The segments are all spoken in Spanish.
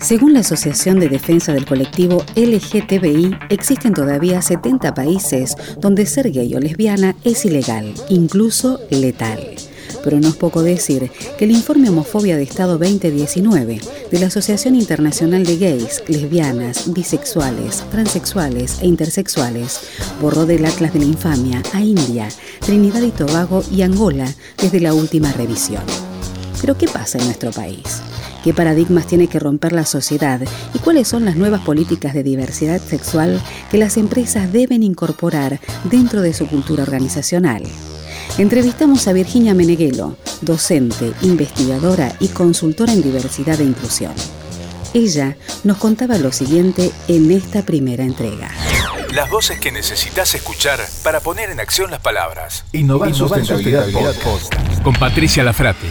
Según la Asociación de Defensa del Colectivo LGTBI, existen todavía 70 países donde ser gay o lesbiana es ilegal, incluso letal. Pero no es poco decir que el informe Homofobia de Estado 2019 de la Asociación Internacional de Gays, Lesbianas, Bisexuales, Transexuales e Intersexuales borró del Atlas de la Infamia a India, Trinidad y Tobago y Angola desde la última revisión. Pero ¿qué pasa en nuestro país? ¿Qué paradigmas tiene que romper la sociedad y cuáles son las nuevas políticas de diversidad sexual que las empresas deben incorporar dentro de su cultura organizacional? Entrevistamos a Virginia Meneghelo, docente, investigadora y consultora en diversidad e inclusión. Ella nos contaba lo siguiente en esta primera entrega. Las voces que necesitas escuchar para poner en acción las palabras. Innovar, Sustentabilidad, Podcast. Con Patricia Lafrate.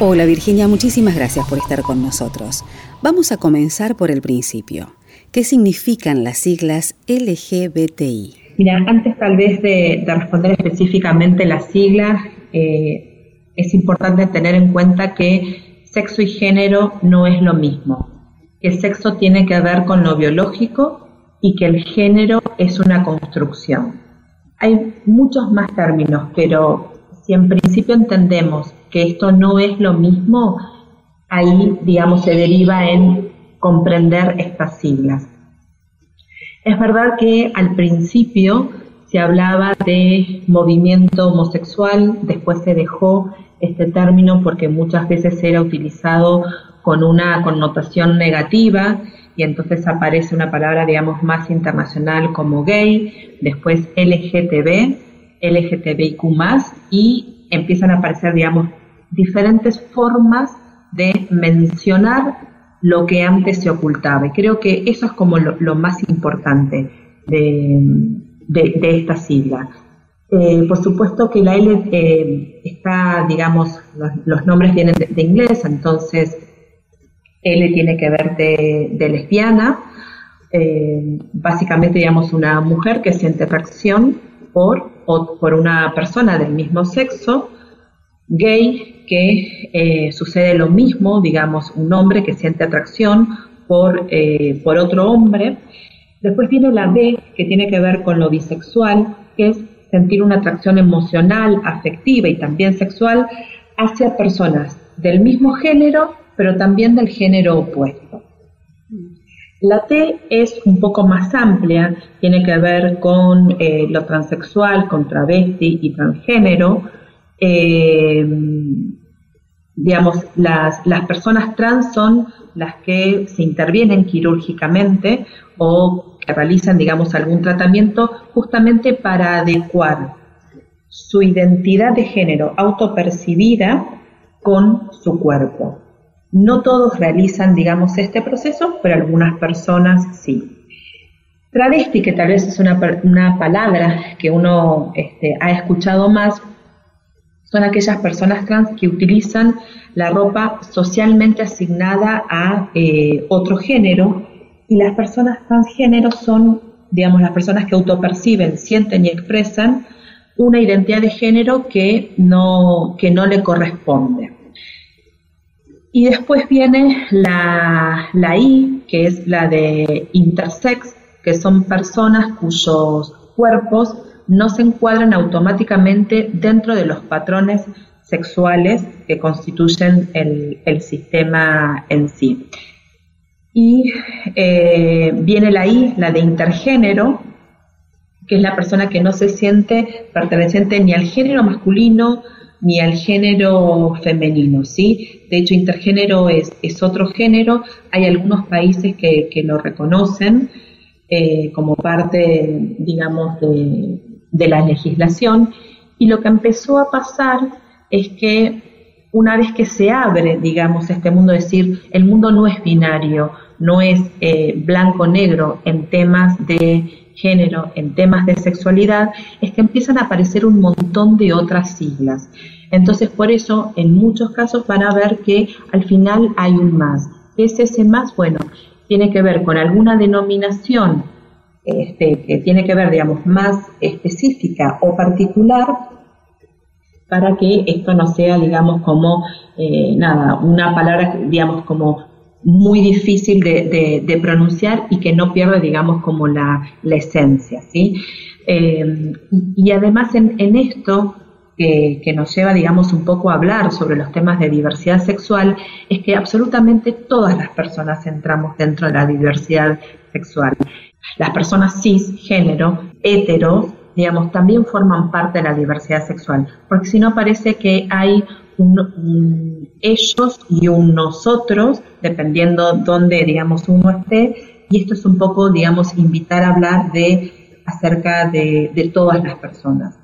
Hola Virginia, muchísimas gracias por estar con nosotros. Vamos a comenzar por el principio. ¿Qué significan las siglas LGBTI? Mira, antes tal vez de, de responder específicamente las siglas, eh, es importante tener en cuenta que sexo y género no es lo mismo, que sexo tiene que ver con lo biológico y que el género es una construcción. Hay muchos más términos, pero si en principio entendemos que esto no es lo mismo, ahí, digamos, se deriva en comprender estas siglas. Es verdad que al principio se hablaba de movimiento homosexual, después se dejó este término porque muchas veces era utilizado con una connotación negativa y entonces aparece una palabra, digamos, más internacional como gay, después LGTB, LGTBIQ+, y empiezan a aparecer, digamos, diferentes formas de mencionar lo que antes se ocultaba. Y creo que eso es como lo, más importante de, de, esta sigla. Eh, por supuesto que la L eh, está, digamos, los, nombres vienen de, inglés, entonces L tiene que ver de, lesbiana, eh, básicamente, digamos, una mujer que siente atracción por, por una persona del mismo sexo, gay, que eh, sucede lo mismo, digamos, un hombre que siente atracción por, eh, por otro hombre. Después viene la B, que tiene que ver con lo bisexual, que es sentir una atracción emocional, afectiva y también sexual hacia personas del mismo género, pero también del género opuesto. La T es un poco más amplia, tiene que ver con eh, lo transexual, con travesti y transgénero, eh, digamos, las, las, personas trans son las que se intervienen quirúrgicamente o que realizan, digamos, algún tratamiento justamente para adecuar su identidad de género autopercibida con su cuerpo. No todos realizan, digamos, este proceso, pero algunas personas sí. Travesti, que tal vez es una, una palabra que uno este, ha escuchado más, son aquellas personas trans que utilizan la ropa socialmente asignada a eh, otro género y las personas transgénero son, digamos, las personas que autoperciben, sienten y expresan una identidad de género que no, que no le corresponde. Y después viene la, la I, que es la de intersex, que son personas cuyos cuerpos no se encuadran automáticamente dentro de los patrones sexuales que constituyen el, sistema en sí. Y eh, viene la I, la de intergénero, que es la persona que no se siente perteneciente ni al género masculino ni al género femenino, ¿sí? De hecho, intergénero es, es otro género, hay algunos países que, lo reconocen eh, como parte, digamos, de, de la legislación, y lo que empezó a pasar es que una vez que se abre, digamos, este mundo, es decir, el mundo no es binario, no es eh, blanco-negro en temas de género, en temas de sexualidad, es que empiezan a aparecer un montón de otras siglas. Entonces, por eso, en muchos casos van a ver que al final hay un más. ¿Qué es ese más? Bueno, tiene que ver con alguna denominación este, que tiene que ver, digamos, más específica o particular para que esto no sea, digamos, como, eh, nada, una palabra, digamos, como muy difícil de, pronunciar y que no pierda, digamos, como la, esencia, ¿sí? Eh, y, además en, esto que, que, nos lleva, digamos, un poco a hablar sobre los temas de diversidad sexual, es que absolutamente todas las personas entramos dentro de la diversidad sexual. Las personas cis, género, hetero, digamos, también forman parte de la diversidad sexual, porque si no parece que hay un, ellos y un nosotros, dependiendo dónde, digamos, uno esté, y esto es un poco, digamos, invitar a hablar de acerca de todas las personas.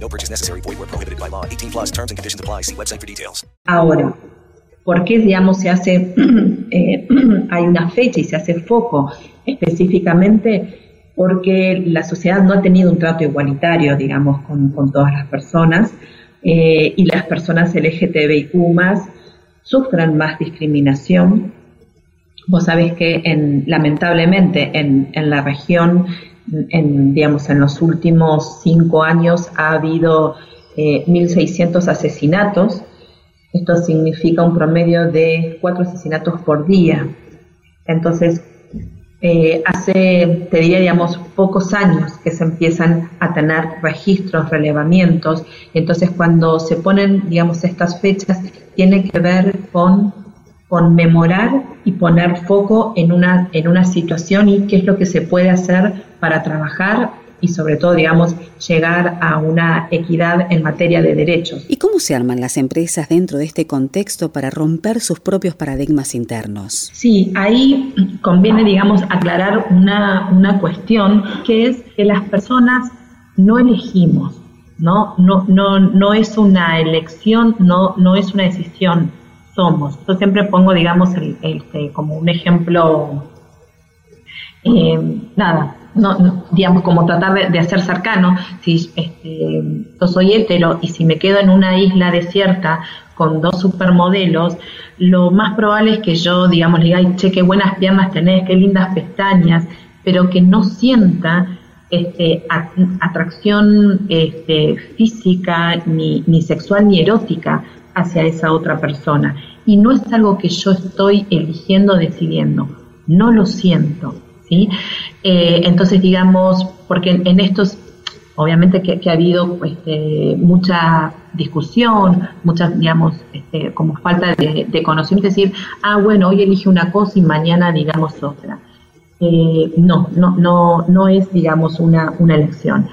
No purchase necessary. Void where prohibited by law. 18 plus terms and conditions apply. See website for details. Ahora, ¿por qué, digamos, se hace, eh, hay una fecha y se hace foco específicamente? Porque la sociedad no ha tenido un trato igualitario, digamos, con, con todas las personas. Eh, y las personas LGTBIQ más sufran más discriminación. Vos sabés que en, lamentablemente en, la región, en, digamos, en los últimos cinco años ha habido 1.600 eh, asesinatos. Esto significa un promedio de cuatro asesinatos por día. Entonces, eh, hace, te diría, digamos, pocos años que se empiezan a tener registros, relevamientos, entonces cuando se ponen, digamos, estas fechas, tiene que ver con conmemorar y poner foco en una, en una situación y qué es lo que se puede hacer para trabajar y sobre todo, digamos, llegar a una equidad en materia de derechos. ¿Y cómo se arman las empresas dentro de este contexto para romper sus propios paradigmas internos? Sí, ahí conviene, digamos, aclarar una, una cuestión que es que las personas no elegimos, ¿no? No, no, no es una elección, no, no es una decisión, somos. Yo siempre pongo, digamos, el, este, como un ejemplo, eh, nada, no, digamos, como tratar de, hacer cercano, si este, yo soy hétero y si me quedo en una isla desierta con dos supermodelos, lo más probable es que yo, digamos, le diga, che, qué buenas piernas tenés, qué lindas pestañas, pero que no sienta este, atracción este, física, ni, ni sexual, ni erótica hacia esa otra persona. Y no es algo que yo estoy eligiendo, decidiendo, no lo siento ¿sí? Eh, entonces, digamos, porque en, estos, obviamente que, ha habido este, mucha discusión, mucha, digamos, este, como falta de, conocimiento, decir, ah, bueno, hoy elige una cosa y mañana, digamos, otra. Eh, no, no, no, no es, digamos, una, una elección.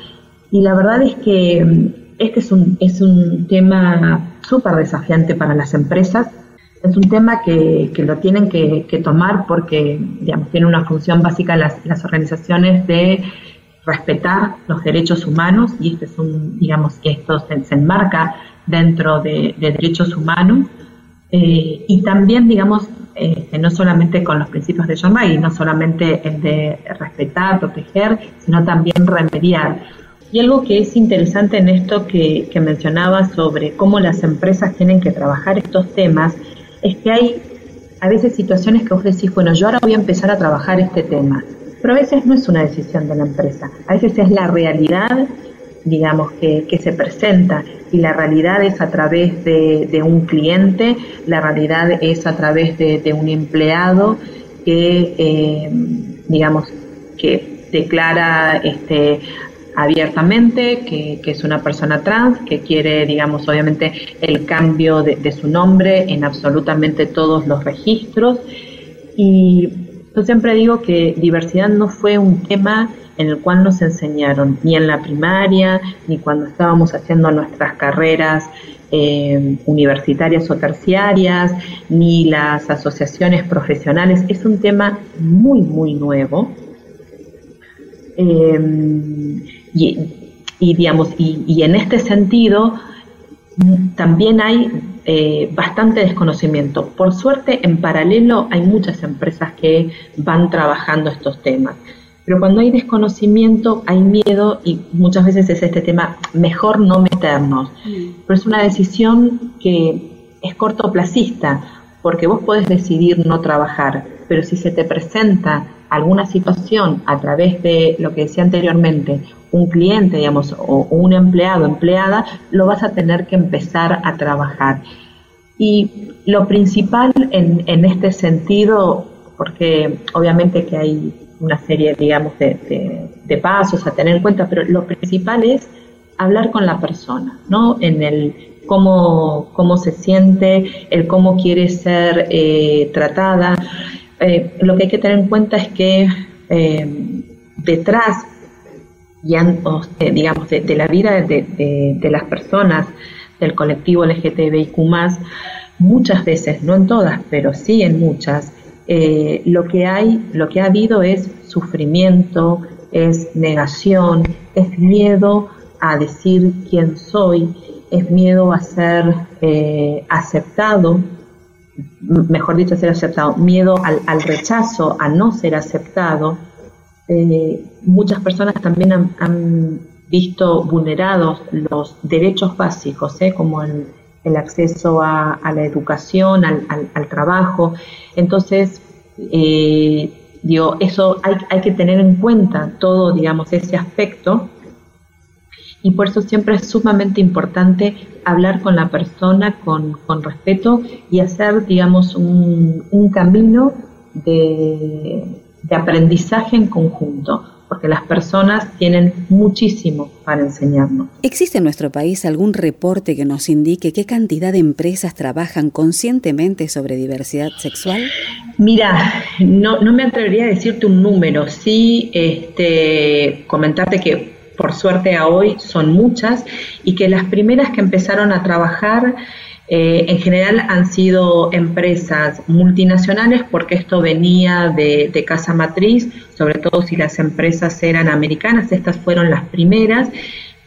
Y la verdad es que mm, este es un, es un tema súper desafiante para las empresas, es un tema que, lo tienen que, tomar porque digamos, tiene una función básica las, las organizaciones de respetar los derechos humanos y este es un, digamos, que esto se, enmarca dentro de, derechos humanos eh, y también, digamos, este, no solamente con los principios de John y no solamente el de respetar, proteger, sino también remediar. Y algo que es interesante en esto que, que mencionaba sobre cómo las empresas tienen que trabajar estos temas es que hay a veces situaciones que vos decís, bueno, yo ahora voy a empezar a trabajar este tema, pero a veces no es una decisión de la empresa, a veces es la realidad digamos, que, se presenta. Y la realidad es a través de, un cliente, la realidad es a través de, un empleado que, eh, digamos, que declara este, abiertamente que, es una persona trans, que quiere, digamos, obviamente el cambio de, su nombre en absolutamente todos los registros. Y yo siempre digo que diversidad no fue un tema en el cual nos enseñaron, ni en la primaria, ni cuando estábamos haciendo nuestras carreras eh, universitarias o terciarias, ni las asociaciones profesionales. Es un tema muy, muy nuevo. Eh, y, digamos, y, en este sentido también hay eh, bastante desconocimiento. Por suerte, en paralelo hay muchas empresas que van trabajando estos temas. Pero cuando hay desconocimiento, hay miedo y muchas veces es este tema, mejor no meternos. Mm. Pero es una decisión que es cortoplacista, porque vos podés decidir no trabajar, pero si se te presenta alguna situación a través de lo que decía anteriormente, un cliente, digamos, o un empleado, empleada, lo vas a tener que empezar a trabajar. Y lo principal en, en este sentido, porque obviamente que hay una serie, digamos, de, de, pasos a tener en cuenta, pero lo principal es hablar con la persona, ¿no? En el cómo, cómo se siente, el cómo quiere ser eh, tratada. Eh, lo que hay que tener en cuenta es que eh, detrás eh, digamos, de, la vida de, las personas del colectivo LGTBIQ, muchas veces, no en todas, pero sí en muchas, lo que hay, lo que ha habido es sufrimiento, es negación, es miedo a decir quién soy, es miedo a ser aceptado, mejor dicho, ser aceptado, miedo al, al rechazo, a no ser aceptado eh, muchas personas también han, visto vulnerados los derechos básicos, ¿eh? como el, acceso a, la educación, al, trabajo. Entonces, eh, digo, eso hay, hay, que tener en cuenta todo, digamos, ese aspecto. Y por eso siempre es sumamente importante hablar con la persona con, respeto y hacer, digamos, un, un camino de, de aprendizaje en conjunto, porque las personas tienen muchísimo para enseñarnos. ¿Existe en nuestro país algún reporte que nos indique qué cantidad de empresas trabajan conscientemente sobre diversidad sexual? Mira, no, no me atrevería a decirte un número, sí este, comentarte que por suerte a hoy son muchas y que las primeras que empezaron a trabajar eh, en general han sido empresas multinacionales porque esto venía de, casa matriz, sobre todo si las empresas eran americanas, estas fueron las primeras,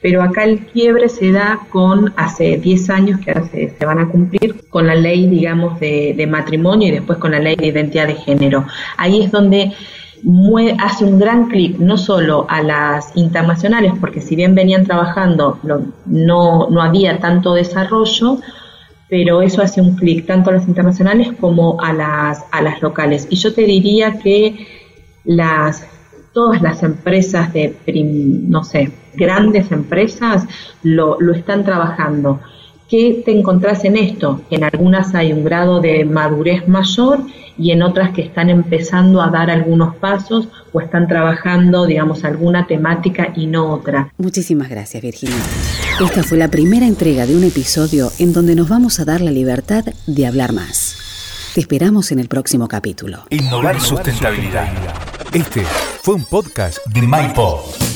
pero acá el quiebre se da con hace 10 años que ahora se, van a cumplir con la ley, digamos, de, matrimonio y después con la ley de identidad de género. Ahí es donde hace un gran clic no solo a las internacionales, porque si bien venían trabajando, no, no había tanto desarrollo, pero eso hace un clic tanto a las internacionales como a las, a las locales. Y yo te diría que las, todas las empresas de, no sé, grandes empresas lo, lo están trabajando. ¿Qué te encontrás en esto? En algunas hay un grado de madurez mayor y en otras que están empezando a dar algunos pasos o están trabajando, digamos, alguna temática y no otra. Muchísimas gracias, Virginia. Esta fue la primera entrega de un episodio en donde nos vamos a dar la libertad de hablar más. Te esperamos en el próximo capítulo. Innovar sustentabilidad. Este fue un podcast de MyPod.